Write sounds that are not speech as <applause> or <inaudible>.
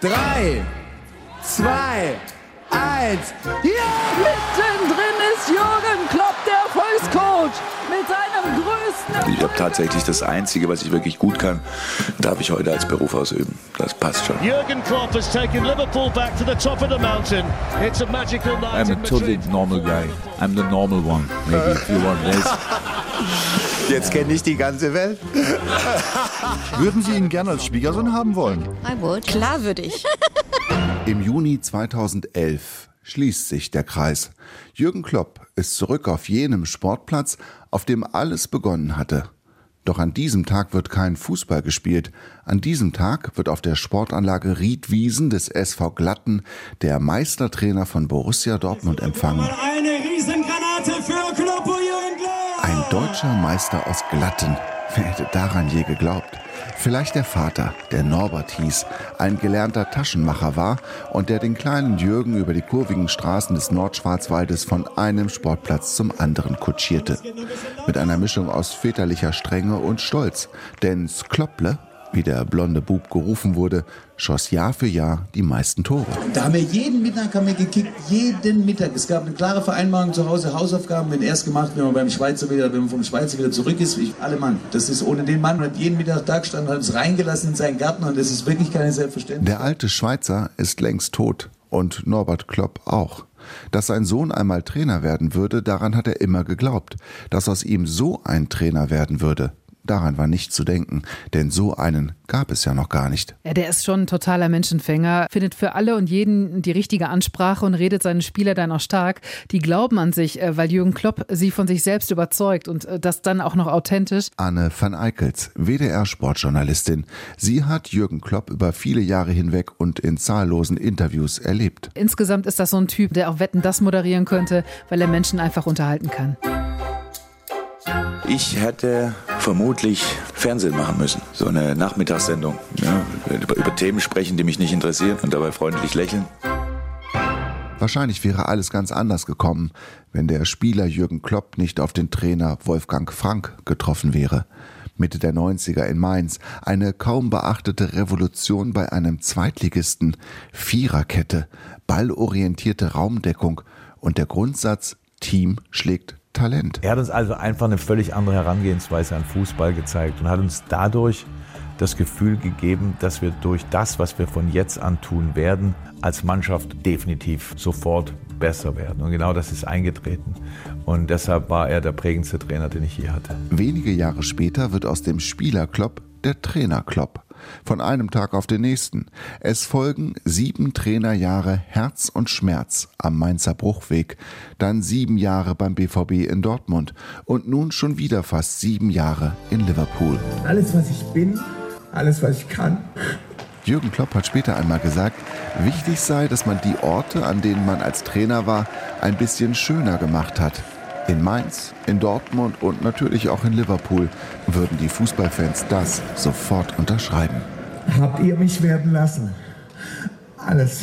3, 2, 1. Ja! Mittendrin ist Jürgen Klopp, der Erfolgscoach, mit seinem größten. Ich habe tatsächlich das Einzige, was ich wirklich gut kann, darf ich heute als Beruf ausüben. Das passt schon. Jürgen Klopp has taken Liverpool back to the top of the mountain. It's a magical night I'm a totally normal guy. I'm the normal one, maybe if you want this. <laughs> Jetzt kenne ich die ganze Welt. <laughs> Würden Sie ihn gern als Schwiegersohn haben wollen? I would. Klar würde ich. <laughs> Im Juni 2011 schließt sich der Kreis. Jürgen Klopp ist zurück auf jenem Sportplatz, auf dem alles begonnen hatte. Doch an diesem Tag wird kein Fußball gespielt. An diesem Tag wird auf der Sportanlage Riedwiesen des SV Glatten der Meistertrainer von Borussia Dortmund empfangen. Eine Riesengranate deutscher Meister aus Glatten. Wer hätte daran je geglaubt? Vielleicht der Vater, der Norbert hieß, ein gelernter Taschenmacher war und der den kleinen Jürgen über die kurvigen Straßen des Nordschwarzwaldes von einem Sportplatz zum anderen kutschierte. Mit einer Mischung aus väterlicher Strenge und Stolz. Denn Sklopple, wie der blonde Bub gerufen wurde, schoss Jahr für Jahr die meisten Tore. Da haben wir jeden Mittag haben wir gekickt, jeden Mittag. Es gab eine klare Vereinbarung zu Hause, Hausaufgaben werden erst gemacht, wenn man beim Schweizer wieder, wenn man vom Schweizer wieder zurück ist. Ich, alle Mann, das ist ohne den Mann, hat jeden Mittag da gestanden, hat uns reingelassen in seinen Garten und das ist wirklich keine Selbstverständlichkeit. Der alte Schweizer ist längst tot und Norbert Klopp auch. Dass sein Sohn einmal Trainer werden würde, daran hat er immer geglaubt. Dass aus ihm so ein Trainer werden würde, daran war nicht zu denken, denn so einen gab es ja noch gar nicht. Ja, der ist schon ein totaler Menschenfänger, findet für alle und jeden die richtige Ansprache und redet seine Spieler dann auch stark. Die glauben an sich, äh, weil Jürgen Klopp sie von sich selbst überzeugt und äh, das dann auch noch authentisch. Anne van Eickels, WDR-Sportjournalistin. Sie hat Jürgen Klopp über viele Jahre hinweg und in zahllosen Interviews erlebt. Insgesamt ist das so ein Typ, der auch Wetten das moderieren könnte, weil er Menschen einfach unterhalten kann. Ich hätte vermutlich Fernsehen machen müssen. So eine Nachmittagssendung. Ja, über, Themen sprechen, die mich nicht interessieren und dabei freundlich lächeln. Wahrscheinlich wäre alles ganz anders gekommen, wenn der Spieler Jürgen Klopp nicht auf den Trainer Wolfgang Frank getroffen wäre. Mitte der 90er in Mainz eine kaum beachtete Revolution bei einem Zweitligisten, Viererkette, ballorientierte Raumdeckung und der Grundsatz Team schlägt Talent. Er hat uns also einfach eine völlig andere Herangehensweise an Fußball gezeigt und hat uns dadurch das Gefühl gegeben, dass wir durch das, was wir von jetzt an tun werden, als Mannschaft definitiv sofort besser werden. Und genau das ist eingetreten. Und deshalb war er der prägendste Trainer, den ich je hatte. Wenige Jahre später wird aus dem Spieler Klopp der Trainer Klopp. Von einem Tag auf den nächsten. Es folgen sieben Trainerjahre Herz und Schmerz am Mainzer Bruchweg, dann sieben Jahre beim BVB in Dortmund und nun schon wieder fast sieben Jahre in Liverpool. Alles, was ich bin, alles, was ich kann. Jürgen Klopp hat später einmal gesagt, wichtig sei, dass man die Orte, an denen man als Trainer war, ein bisschen schöner gemacht hat. In Mainz, in Dortmund und natürlich auch in Liverpool würden die Fußballfans das sofort unterschreiben. Habt ihr mich werden lassen. Alles.